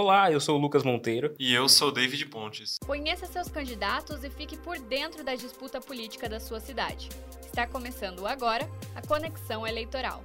Olá, eu sou o Lucas Monteiro. E eu sou o David Pontes. Conheça seus candidatos e fique por dentro da disputa política da sua cidade. Está começando agora a Conexão Eleitoral.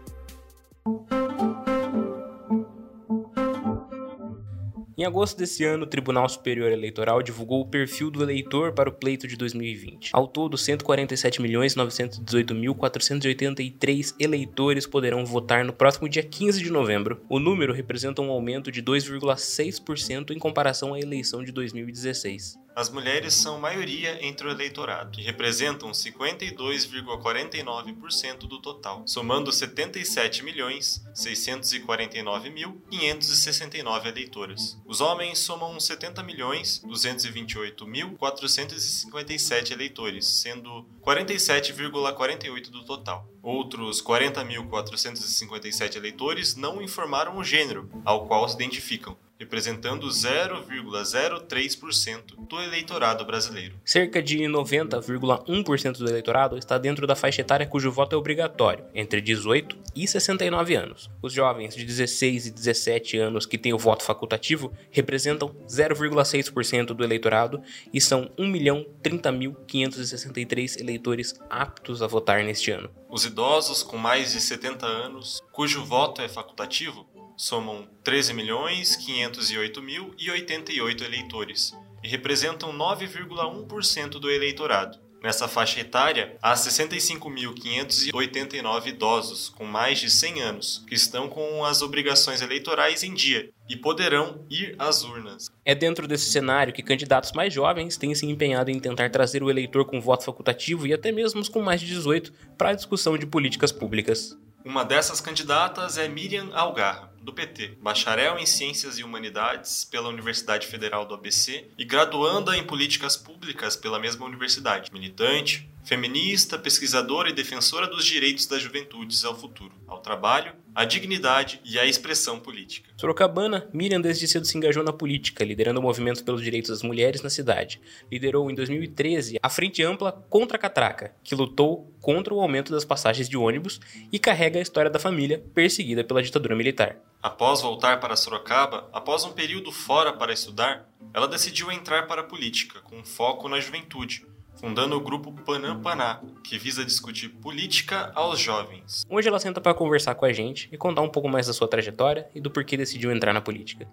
Em agosto desse ano, o Tribunal Superior Eleitoral divulgou o perfil do eleitor para o pleito de 2020. Ao todo, 147.918.483 eleitores poderão votar no próximo dia 15 de novembro. O número representa um aumento de 2,6% em comparação à eleição de 2016. As mulheres são maioria entre o eleitorado, que representam 52,49% do total, somando 77.649.569 eleitores. Os homens somam 70.228.457 eleitores, sendo 47,48% do total. Outros 40.457 eleitores não informaram o gênero ao qual se identificam, representando 0,03% do eleitorado brasileiro. Cerca de 90,1% do eleitorado está dentro da faixa etária cujo voto é obrigatório, entre 18 e 69 anos. Os jovens de 16 e 17 anos que têm o voto facultativo representam 0,6% do eleitorado e são 1.030.563 eleitores aptos a votar neste ano. Os idosos com mais de 70 anos, cujo voto é facultativo, somam 13.508.088 eleitores e representam 9,1% do eleitorado. Nessa faixa etária, há 65.589 idosos com mais de 100 anos que estão com as obrigações eleitorais em dia e poderão ir às urnas. É dentro desse cenário que candidatos mais jovens têm se empenhado em tentar trazer o eleitor com voto facultativo e até mesmo os com mais de 18 para a discussão de políticas públicas. Uma dessas candidatas é Miriam Algarra, do PT, bacharel em Ciências e Humanidades pela Universidade Federal do ABC e graduanda em Políticas Públicas pela mesma universidade. Militante, feminista, pesquisadora e defensora dos direitos das juventudes ao futuro, ao trabalho, à dignidade e à expressão política. Sorocabana, Miriam desde cedo se engajou na política, liderando movimentos pelos direitos das mulheres na cidade. Liderou em 2013 a Frente Ampla contra a Catraca, que lutou contra o aumento das passagens de ônibus e carrega a história da família perseguida pela ditadura militar. Após voltar para Sorocaba, após um período fora para estudar, ela decidiu entrar para a política, com foco na juventude, fundando o grupo Panampaná, que visa discutir política aos jovens. Hoje ela senta para conversar com a gente e contar um pouco mais da sua trajetória e do porquê decidiu entrar na política.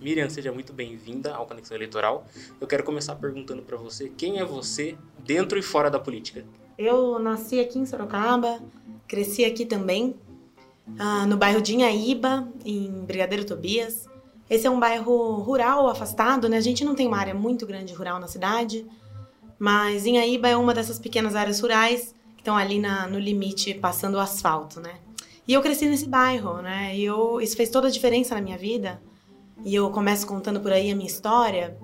Miriam, seja muito bem-vinda ao Conexão Eleitoral. Eu quero começar perguntando para você quem é você dentro e fora da política. Eu nasci aqui em Sorocaba, cresci aqui também, uh, no bairro de Inhaíba, em Brigadeiro Tobias. Esse é um bairro rural, afastado, né? A gente não tem uma área muito grande rural na cidade, mas Inhaíba é uma dessas pequenas áreas rurais que estão ali na, no limite, passando o asfalto, né? E eu cresci nesse bairro, né? E eu, isso fez toda a diferença na minha vida. E eu começo contando por aí a minha história,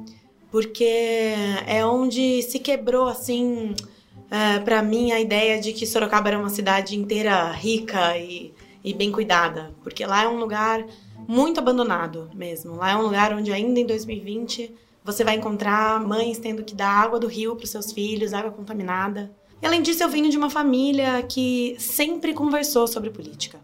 porque é onde se quebrou, assim, é, para mim, a ideia de que Sorocaba era uma cidade inteira rica e, e bem cuidada. Porque lá é um lugar muito abandonado mesmo. Lá é um lugar onde ainda em 2020 você vai encontrar mães tendo que dar água do rio para os seus filhos, água contaminada. E além disso, eu venho de uma família que sempre conversou sobre política.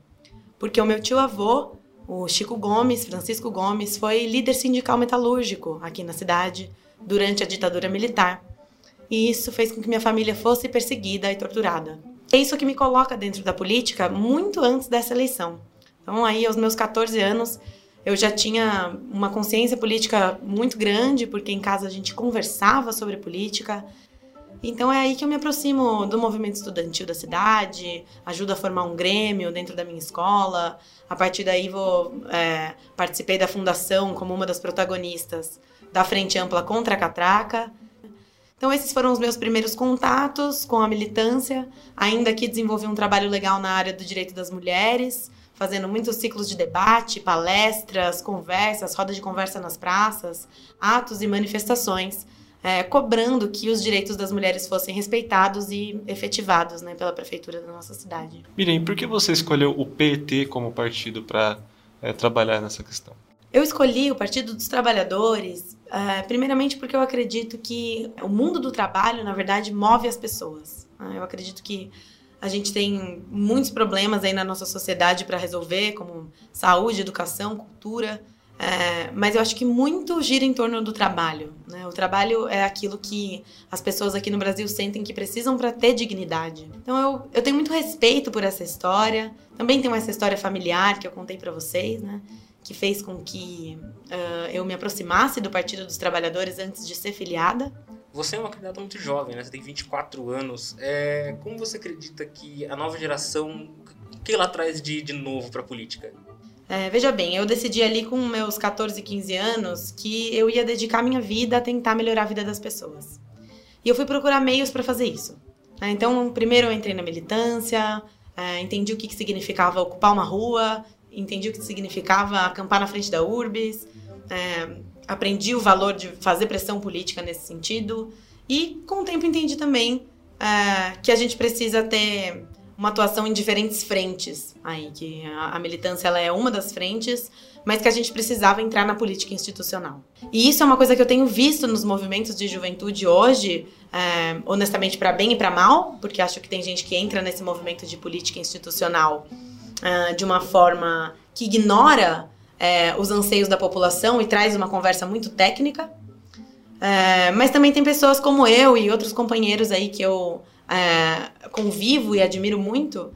Porque o meu tio avô, o Chico Gomes, Francisco Gomes, foi líder sindical metalúrgico aqui na cidade durante a ditadura militar. E isso fez com que minha família fosse perseguida e torturada. É isso que me coloca dentro da política muito antes dessa eleição. Então, aí, aos meus 14 anos, eu já tinha uma consciência política muito grande, porque em casa a gente conversava sobre política. Então é aí que eu me aproximo do movimento estudantil da cidade, ajudo a formar um grêmio dentro da minha escola. A partir daí vou é, participei da fundação como uma das protagonistas da Frente Ampla contra a Catraca. Então esses foram os meus primeiros contatos com a militância. Ainda que desenvolvi um trabalho legal na área do direito das mulheres fazendo muitos ciclos de debate, palestras, conversas, rodas de conversa nas praças, atos e manifestações, é, cobrando que os direitos das mulheres fossem respeitados e efetivados né, pela prefeitura da nossa cidade. Miriam, por que você escolheu o PT como partido para é, trabalhar nessa questão? Eu escolhi o Partido dos Trabalhadores, é, primeiramente porque eu acredito que o mundo do trabalho, na verdade, move as pessoas. Né? Eu acredito que a gente tem muitos problemas aí na nossa sociedade para resolver, como saúde, educação, cultura. É, mas eu acho que muito gira em torno do trabalho. Né? O trabalho é aquilo que as pessoas aqui no Brasil sentem que precisam para ter dignidade. Então eu, eu tenho muito respeito por essa história. Também tenho essa história familiar que eu contei para vocês, né? que fez com que uh, eu me aproximasse do Partido dos Trabalhadores antes de ser filiada. Você é uma candidata muito jovem, né? Você tem 24 anos. É, como você acredita que a nova geração, o que ela traz de, de novo para a política? É, veja bem, eu decidi ali com meus 14, 15 anos que eu ia dedicar minha vida a tentar melhorar a vida das pessoas. E eu fui procurar meios para fazer isso. É, então, primeiro eu entrei na militância, é, entendi o que, que significava ocupar uma rua, entendi o que significava acampar na frente da URBS, é, aprendi o valor de fazer pressão política nesse sentido. E com o tempo entendi também é, que a gente precisa ter uma atuação em diferentes frentes aí, que a, a, militância ela é uma das frentes, mas que a gente precisava entrar na política institucional. E isso é uma coisa que eu tenho visto nos movimentos de juventude hoje, é, honestamente para bem e para mal, porque acho que tem gente que entra nesse movimento de política institucional é, de uma forma que ignora é, os anseios da população e traz uma conversa muito técnica. É, mas também tem pessoas como eu e outros companheiros aí que eu é, convivo e admiro muito,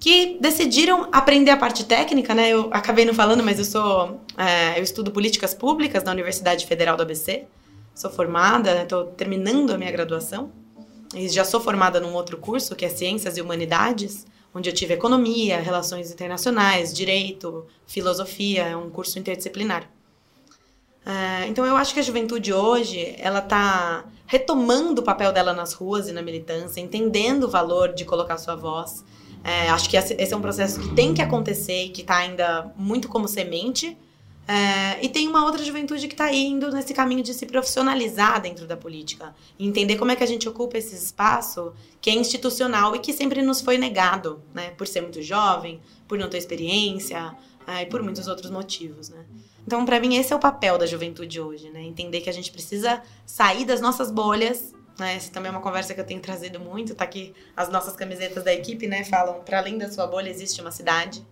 que decidiram aprender a parte técnica, né? Eu acabei não falando, mas eu sou, é, eu estudo políticas públicas na Universidade Federal do ABC. Sou formada, estou né? terminando a minha graduação. E já sou formada num outro curso que é Ciências e Humanidades, onde eu tive economia, relações internacionais, direito, filosofia, é um curso interdisciplinar. É, então eu acho que a juventude hoje ela está retomando o papel dela nas ruas e na militância, entendendo o valor de colocar sua voz. É, acho que esse é um processo que tem que acontecer e que está ainda muito como semente. É, e tem uma outra juventude que está indo nesse caminho de se profissionalizar dentro da política. Entender como é que a gente ocupa esse espaço que é institucional e que sempre nos foi negado, né? Por ser muito jovem, por não ter experiência é, e por muitos outros motivos, né? Então, para mim, esse é o papel da juventude hoje, né? Entender que a gente precisa sair das nossas bolhas. Né? Essa também é uma conversa que eu tenho trazido muito. Tá aqui as nossas camisetas da equipe, né? Falam, para além da sua bolha existe uma cidade.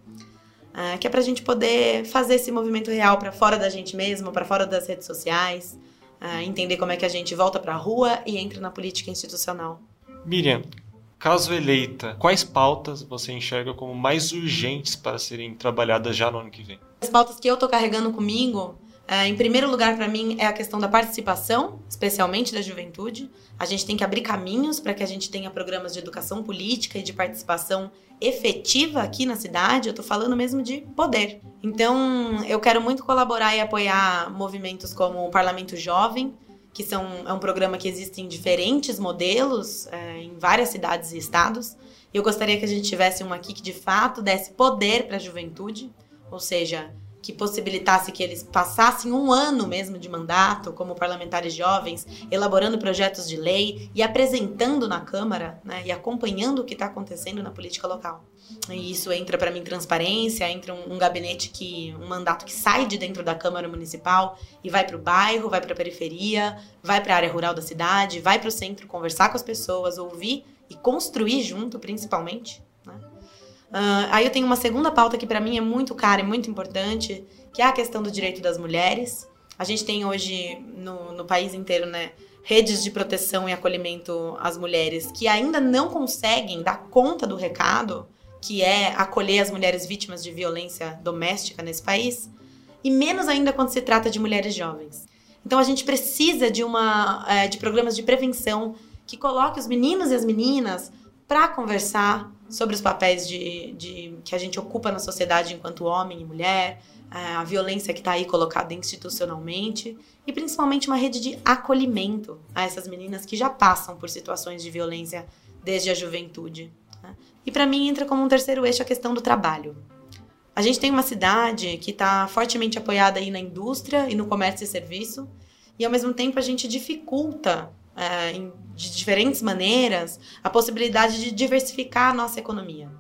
Uh, que é para a gente poder fazer esse movimento real para fora da gente mesmo, para fora das redes sociais, uh, entender como é que a gente volta para a rua e entra na política institucional. Miriam, caso eleita, quais pautas você enxerga como mais urgentes para serem trabalhadas já no ano que vem? As pautas que eu tô carregando comigo, é, em primeiro lugar para mim é a questão da participação, especialmente da juventude. A gente tem que abrir caminhos para que a gente tenha programas de educação política e de participação efetiva aqui na cidade. Eu tô falando mesmo de poder. Então, eu quero muito colaborar e apoiar movimentos como o Parlamento Jovem, que são, é um programa que existe em diferentes modelos, é, em várias cidades e estados. Eu gostaria que a gente tivesse um aqui que de fato desse poder para a juventude ou seja, que possibilitasse que eles passassem um ano mesmo de mandato como parlamentares jovens, elaborando projetos de lei e apresentando na Câmara, né, e acompanhando o que está acontecendo na política local. E isso entra para mim transparência, entra um, um, gabinete que um mandato que sai de dentro da Câmara Municipal e vai para o bairro, vai para a periferia, vai para a área rural da cidade, vai para o centro conversar com as pessoas, ouvir e construir junto, principalmente. Uh, aí eu tenho uma segunda pauta que para mim é muito cara e muito importante, que é a questão do direito das mulheres. A gente tem hoje no, no país inteiro, né, redes de proteção e acolhimento às mulheres que ainda não conseguem dar conta do recado, que é acolher as mulheres vítimas de violência doméstica nesse país, e menos ainda quando se trata de mulheres jovens. Então a gente precisa de uma é, de programas de prevenção que coloque os meninos e as meninas para conversar sobre os papéis de, de, que a gente ocupa na sociedade enquanto homem e mulher, a violência que está aí colocada institucionalmente e principalmente uma rede de acolhimento a essas meninas que já passam por situações de violência desde a juventude. Né? E para mim entra como um terceiro eixo a questão do trabalho. A gente tem uma cidade que está fortemente apoiada aí na indústria e no comércio e serviço, e ao mesmo tempo a gente dificulta de diferentes maneiras a possibilidade de diversificar a nossa economia.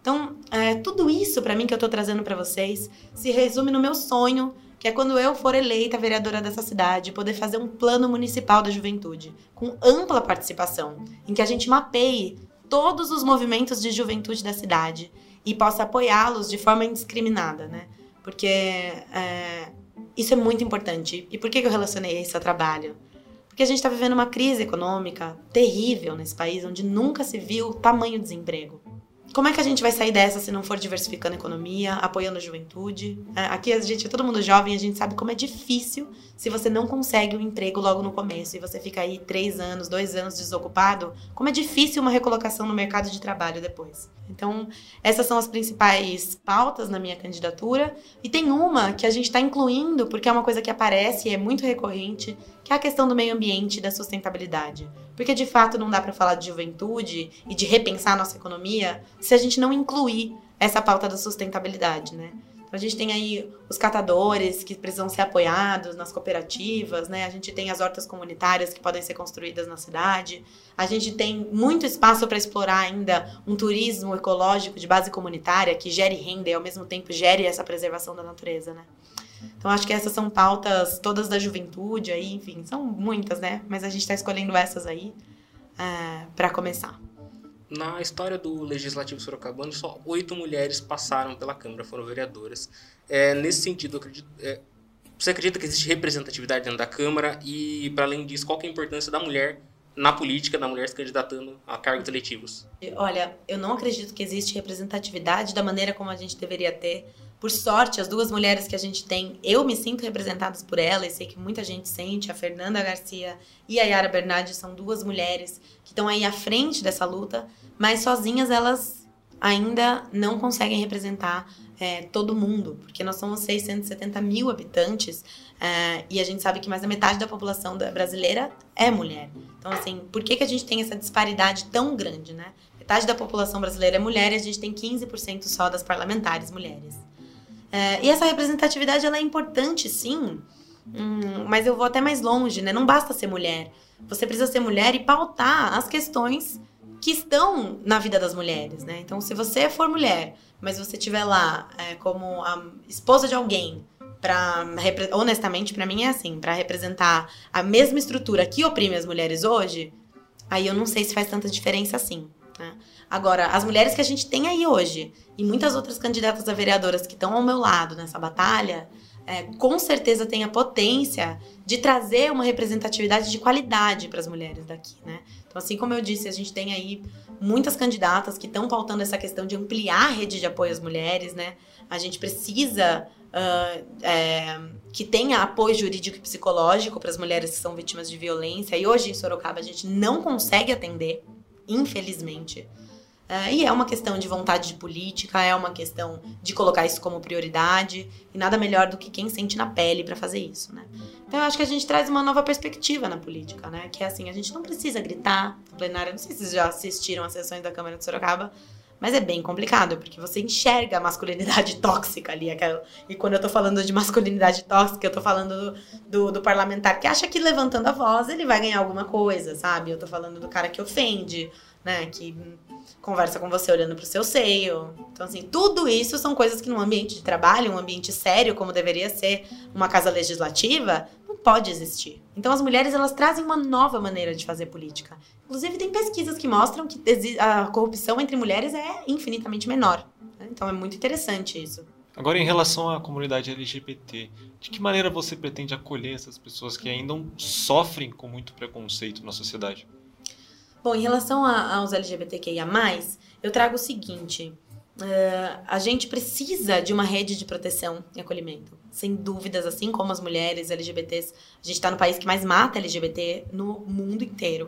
Então, é, tudo isso para mim que eu estou trazendo para vocês se resume no meu sonho, que é quando eu for eleita vereadora dessa cidade, poder fazer um plano municipal da juventude com ampla participação, em que a gente mapeie todos os movimentos de juventude da cidade e possa apoiá-los de forma indiscriminada, né? Porque é, isso é muito importante. E por que eu relacionei isso ao trabalho? Porque a gente está vivendo uma crise econômica terrível nesse país, onde nunca se viu tamanho desemprego. Como é que a gente vai sair dessa se não for diversificando a economia, apoiando a juventude? É, aqui a gente é todo mundo jovem, a gente sabe como é difícil se você não consegue um emprego logo no começo e você fica aí três anos, dois anos desocupado. Como é difícil uma recolocação no mercado de trabalho depois. Então, essas são as principais pautas na minha candidatura. E tem uma que a gente está incluindo, porque é uma coisa que aparece e é muito recorrente, que é a questão do meio ambiente e da sustentabilidade. Porque de fato não dá para falar de juventude e de repensar nossa economia se a gente não incluir essa pauta da sustentabilidade, né? Então a gente tem aí os catadores que precisam ser apoiados nas cooperativas, né? A gente tem as hortas comunitárias que podem ser construídas na cidade. A gente tem muito espaço para explorar ainda um turismo ecológico de base comunitária que gere renda e ao mesmo tempo gere essa preservação da natureza, né? Então acho que essas são pautas todas da juventude aí, enfim, são muitas, né? Mas a gente está escolhendo essas aí é, para começar. Na história do Legislativo Sorocabano, só oito mulheres passaram pela Câmara, foram vereadoras. É, nesse sentido, acredito, é, você acredita que existe representatividade dentro da Câmara? E, para além disso, qual é a importância da mulher na política, da mulher se candidatando a cargos eletivos? Olha, eu não acredito que existe representatividade da maneira como a gente deveria ter por sorte, as duas mulheres que a gente tem, eu me sinto representadas por ela e sei que muita gente sente. A Fernanda Garcia e a Yara Bernardi são duas mulheres que estão aí à frente dessa luta, mas sozinhas elas ainda não conseguem representar é, todo mundo, porque nós somos 670 mil habitantes é, e a gente sabe que mais da metade da população brasileira é mulher. Então, assim, por que, que a gente tem essa disparidade tão grande, né? Metade da população brasileira é mulher e a gente tem 15% só das parlamentares mulheres. É, e essa representatividade ela é importante, sim, hum, mas eu vou até mais longe, né? Não basta ser mulher. Você precisa ser mulher e pautar as questões que estão na vida das mulheres, né? Então, se você for mulher, mas você estiver lá é, como a esposa de alguém, para honestamente para mim é assim, para representar a mesma estrutura que oprime as mulheres hoje, aí eu não sei se faz tanta diferença assim. Né? Agora, as mulheres que a gente tem aí hoje e muitas outras candidatas a vereadoras que estão ao meu lado nessa batalha, é, com certeza tem a potência de trazer uma representatividade de qualidade para as mulheres daqui, né? Então, assim como eu disse, a gente tem aí muitas candidatas que estão pautando essa questão de ampliar a rede de apoio às mulheres, né? A gente precisa uh, é, que tenha apoio jurídico e psicológico para as mulheres que são vítimas de violência. E hoje em Sorocaba a gente não consegue atender, infelizmente. Uh, e é uma questão de vontade de política, é uma questão de colocar isso como prioridade, e nada melhor do que quem sente na pele para fazer isso, né? Então eu acho que a gente traz uma nova perspectiva na política, né? Que é assim, a gente não precisa gritar na plenária, não sei se vocês já assistiram às sessões da Câmara de Sorocaba, mas é bem complicado, porque você enxerga a masculinidade tóxica ali. Aquela... E quando eu tô falando de masculinidade tóxica, eu tô falando do, do, do, parlamentar que acha que levantando a voz ele vai ganhar alguma coisa, sabe? Eu tô falando do cara que ofende, né? Que conversa com você olhando pro seu seio. Então, assim, tudo isso são coisas que num ambiente de trabalho, um ambiente sério, como deveria ser uma casa legislativa, não pode existir. Então, as mulheres, elas trazem uma nova maneira de fazer política. Inclusive, tem pesquisas que mostram que a corrupção entre mulheres é infinitamente menor. Né? Então, é muito interessante isso. Agora, em relação à comunidade LGBT, de que maneira você pretende acolher essas pessoas que ainda sofrem com muito preconceito na sociedade? Bom, em relação a, aos LGBTQIA, eu trago o seguinte: uh, a gente precisa de uma rede de proteção e acolhimento. Sem dúvidas, assim como as mulheres LGBTs, a gente está no país que mais mata LGBT no mundo inteiro.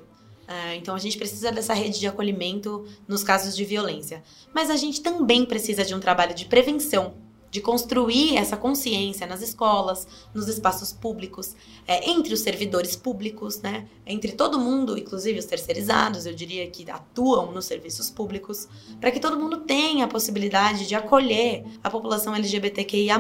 Uh, então a gente precisa dessa rede de acolhimento nos casos de violência. Mas a gente também precisa de um trabalho de prevenção de construir essa consciência nas escolas, nos espaços públicos, é, entre os servidores públicos, né, entre todo mundo, inclusive os terceirizados, eu diria que atuam nos serviços públicos, para que todo mundo tenha a possibilidade de acolher a população LGBTQIA+.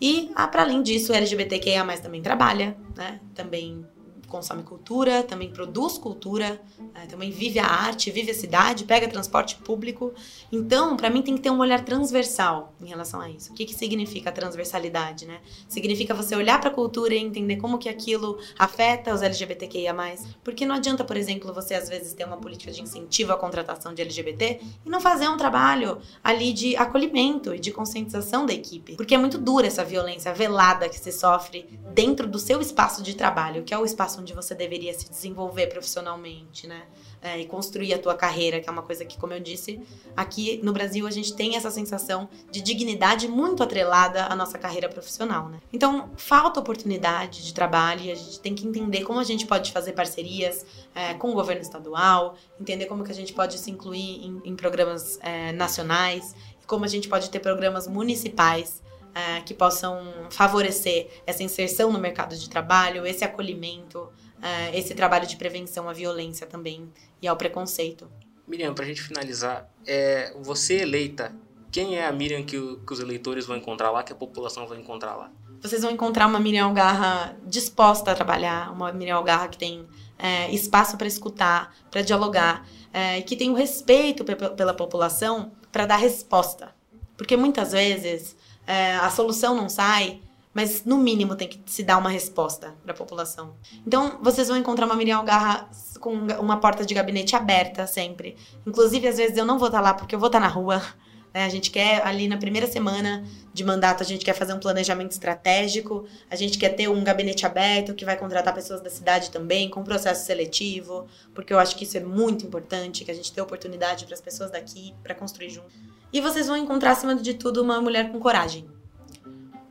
E, ah, para além disso, o LGBTQIA+, também trabalha, né, também consome cultura, também produz cultura, é, também vive a arte, vive a cidade, pega transporte público. Então, para mim, tem que ter um olhar transversal em relação a isso. O que, que significa a transversalidade, né? Significa você olhar para a cultura e entender como que aquilo afeta os LGBTQIA+. Porque não adianta, por exemplo, você às vezes ter uma política de incentivo à contratação de LGBT e não fazer um trabalho ali de acolhimento e de conscientização da equipe. Porque é muito dura essa violência velada que se sofre dentro do seu espaço de trabalho, que é o espaço onde você deveria se desenvolver profissionalmente, né? É, e construir a tua carreira, que é uma coisa que, como eu disse, aqui no Brasil a gente tem essa sensação de dignidade muito atrelada à nossa carreira profissional, né? Então, falta oportunidade de trabalho e a gente tem que entender como a gente pode fazer parcerias é, com o governo estadual, entender como que a gente pode se incluir em, em programas é, nacionais, como a gente pode ter programas municipais é, que possam favorecer essa inserção no mercado de trabalho, esse acolhimento, é, esse trabalho de prevenção à violência também e ao preconceito. Miriam, para a gente finalizar, é, você eleita, quem é a Miriam que, o, que os eleitores vão encontrar lá, que a população vai encontrar lá? Vocês vão encontrar uma Miriam Algarra disposta a trabalhar, uma Miriam Algarra que tem é, espaço para escutar, para dialogar, é, que tem o respeito pela população para dar resposta. Porque muitas vezes é, a solução não sai, mas no mínimo tem que se dar uma resposta para a população. Então, vocês vão encontrar uma Miriam Garra com uma porta de gabinete aberta sempre. Inclusive, às vezes eu não vou estar tá lá porque eu vou estar tá na rua. Né? A gente quer, ali na primeira semana de mandato, a gente quer fazer um planejamento estratégico, a gente quer ter um gabinete aberto que vai contratar pessoas da cidade também, com processo seletivo, porque eu acho que isso é muito importante, que a gente dê oportunidade para as pessoas daqui para construir junto. E vocês vão encontrar, acima de tudo, uma mulher com coragem.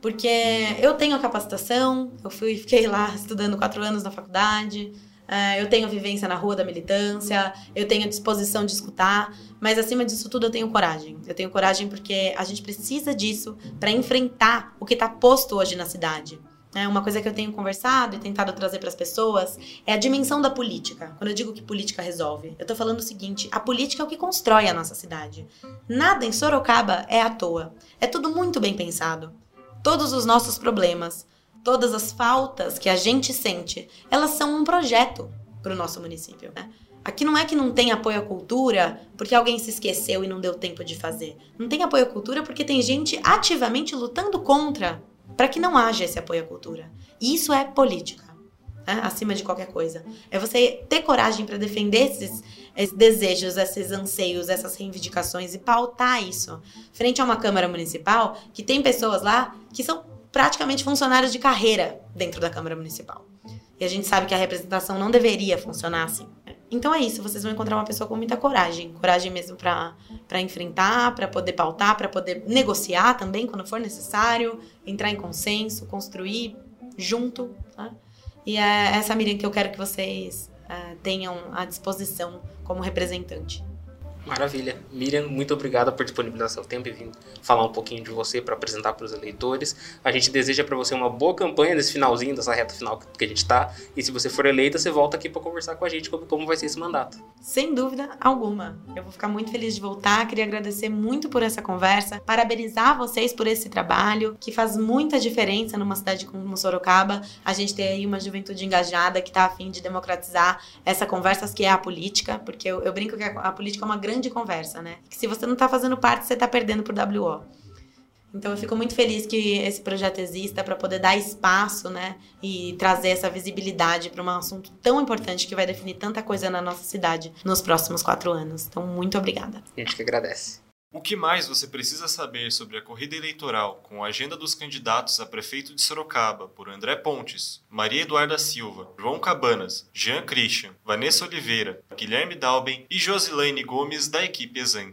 Porque eu tenho a capacitação, eu fui, fiquei lá estudando quatro anos na faculdade, eu tenho vivência na rua da militância, eu tenho disposição de escutar, mas acima disso tudo eu tenho coragem. Eu tenho coragem porque a gente precisa disso para enfrentar o que está posto hoje na cidade. Né? Uma coisa que eu tenho conversado e tentado trazer para as pessoas é a dimensão da política. Quando eu digo que política resolve, eu estou falando o seguinte: a política é o que constrói a nossa cidade. Nada em Sorocaba é à toa. É tudo muito bem pensado. Todos os nossos problemas, todas as faltas que a gente sente, elas são um projeto para o nosso município. Né? Aqui não é que não tem apoio à cultura porque alguém se esqueceu e não deu tempo de fazer. Não tem apoio à cultura porque tem gente ativamente lutando contra para que não haja esse apoio à cultura. Isso é política, né? acima de qualquer coisa. É você ter coragem para defender esses, esses, desejos, esses anseios, essas reivindicações e pautar isso frente a uma Câmara Municipal que tem pessoas lá que são praticamente funcionários de carreira dentro da Câmara Municipal. E a gente sabe que a representação não deveria funcionar assim. Então é isso, vocês vão encontrar uma pessoa com muita coragem, coragem mesmo para enfrentar, para poder pautar, para poder negociar também quando for necessário, entrar em consenso, construir junto. Tá? E é essa Miriam que eu quero que vocês é, tenham à disposição como representante. Maravilha. Miriam, muito obrigada por disponibilizar seu tempo e vir falar um pouquinho de você para apresentar para os eleitores. A gente deseja para você uma boa campanha nesse finalzinho, dessa reta final que a gente está. E se você for eleita, você volta aqui para conversar com a gente sobre como vai ser esse mandato. Sem dúvida alguma. Eu vou ficar muito feliz de voltar. Queria agradecer muito por essa conversa, parabenizar vocês por esse trabalho, que faz muita diferença numa cidade como Sorocaba. A gente tem aí uma juventude engajada que está a fim de democratizar essa conversa que é a política, porque eu, eu brinco que a, a política é uma grande grande conversa, né? Que se você não está fazendo parte, você está perdendo por WO. Então eu fico muito feliz que esse projeto exista para poder dar espaço, né, e trazer essa visibilidade para um assunto tão importante que vai definir tanta coisa na nossa cidade nos próximos quatro anos. Então muito obrigada. A gente que agradece. O que mais você precisa saber sobre a corrida eleitoral com a agenda dos candidatos a prefeito de Sorocaba por André Pontes, Maria Eduarda Silva, João Cabanas, Jean Christian, Vanessa Oliveira, Guilherme Dalben e Josilane Gomes da equipe Exang.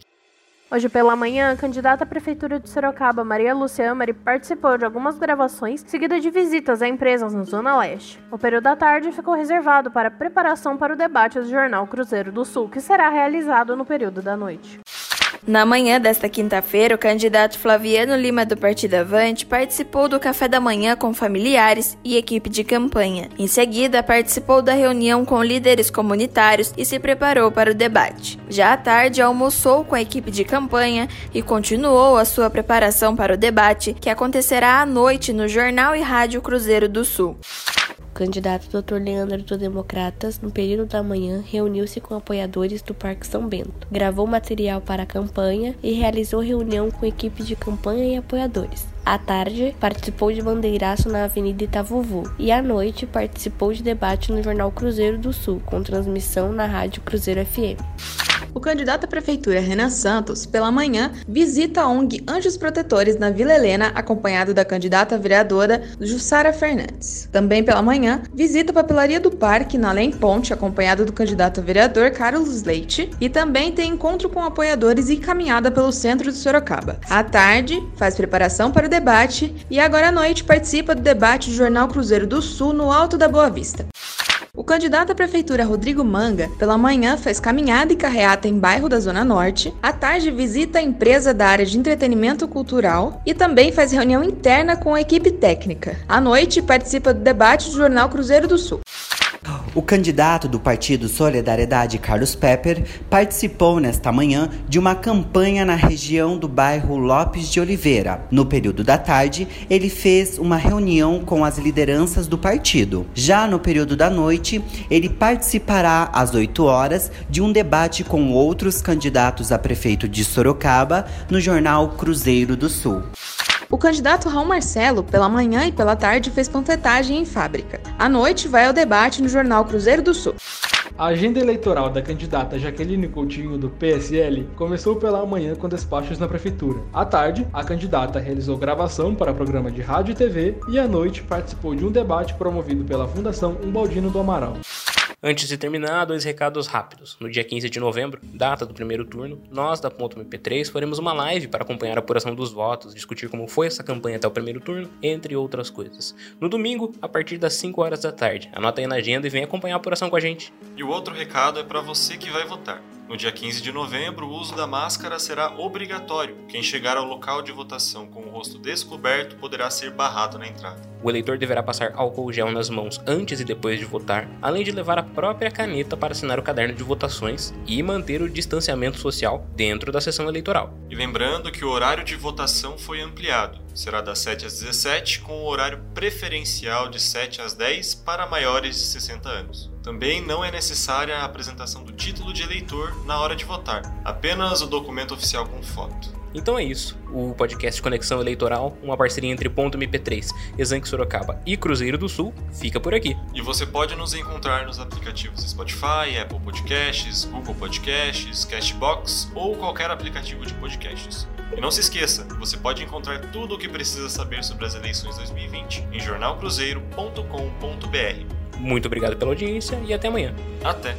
Hoje pela manhã, a candidata à Prefeitura de Sorocaba, Maria Lúcia Amari, participou de algumas gravações, seguida de visitas a empresas na Zona Leste. O período da tarde ficou reservado para preparação para o debate do Jornal Cruzeiro do Sul, que será realizado no período da noite. Na manhã desta quinta-feira, o candidato Flaviano Lima do Partido Avante participou do café da manhã com familiares e equipe de campanha. Em seguida, participou da reunião com líderes comunitários e se preparou para o debate. Já à tarde, almoçou com a equipe de campanha e continuou a sua preparação para o debate, que acontecerá à noite no Jornal e Rádio Cruzeiro do Sul. Candidato Dr. Leandro do Democratas, no período da manhã, reuniu-se com apoiadores do Parque São Bento, gravou material para a campanha e realizou reunião com equipe de campanha e apoiadores. À tarde, participou de bandeiraço na Avenida Itavuvu e à noite participou de debate no Jornal Cruzeiro do Sul, com transmissão na Rádio Cruzeiro FM. O candidato à prefeitura Renan Santos, pela manhã, visita a ONG Anjos Protetores na Vila Helena, acompanhado da candidata vereadora Jussara Fernandes. Também pela manhã, visita a papelaria do Parque na Além Ponte, acompanhado do candidato a vereador Carlos Leite, e também tem encontro com apoiadores e caminhada pelo centro de Sorocaba. À tarde, faz preparação para o debate e agora à noite participa do debate do Jornal Cruzeiro do Sul no Alto da Boa Vista. O candidato à prefeitura Rodrigo Manga, pela manhã fez caminhada e carreata em bairro da Zona Norte, à tarde visita a empresa da área de entretenimento cultural e também faz reunião interna com a equipe técnica. À noite participa do debate do Jornal Cruzeiro do Sul. O candidato do Partido Solidariedade, Carlos Pepper, participou nesta manhã de uma campanha na região do bairro Lopes de Oliveira. No período da tarde, ele fez uma reunião com as lideranças do partido. Já no período da noite, ele participará às 8 horas de um debate com outros candidatos a prefeito de Sorocaba no jornal Cruzeiro do Sul. O candidato Raul Marcelo, pela manhã e pela tarde, fez panfletagem em fábrica. À noite, vai ao debate no jornal Cruzeiro do Sul. A agenda eleitoral da candidata Jaqueline Coutinho do PSL começou pela manhã com despachos na prefeitura. À tarde, a candidata realizou gravação para programa de rádio e TV e à noite participou de um debate promovido pela Fundação Umbaldino do Amaral. Antes de terminar, dois recados rápidos. No dia 15 de novembro, data do primeiro turno, nós da Ponto MP3 faremos uma live para acompanhar a apuração dos votos, discutir como foi essa campanha até o primeiro turno, entre outras coisas. No domingo, a partir das 5 horas da tarde. Anota aí na agenda e vem acompanhar a apuração com a gente. E o outro recado é para você que vai votar. No dia 15 de novembro, o uso da máscara será obrigatório. Quem chegar ao local de votação com o rosto descoberto poderá ser barrado na entrada. O eleitor deverá passar álcool gel nas mãos antes e depois de votar, além de levar a própria caneta para assinar o caderno de votações e manter o distanciamento social dentro da sessão eleitoral. E lembrando que o horário de votação foi ampliado. Será das 7 às 17, com o horário preferencial de 7 às 10 para maiores de 60 anos. Também não é necessária a apresentação do título de eleitor na hora de votar, apenas o documento oficial com foto. Então é isso. O podcast Conexão Eleitoral, uma parceria entre Ponto MP3, Exanque Sorocaba e Cruzeiro do Sul, fica por aqui. E você pode nos encontrar nos aplicativos Spotify, Apple Podcasts, Google Podcasts, Castbox ou qualquer aplicativo de podcasts. E não se esqueça, você pode encontrar tudo o que precisa saber sobre as eleições 2020 em jornalcruzeiro.com.br. Muito obrigado pela audiência e até amanhã. Até!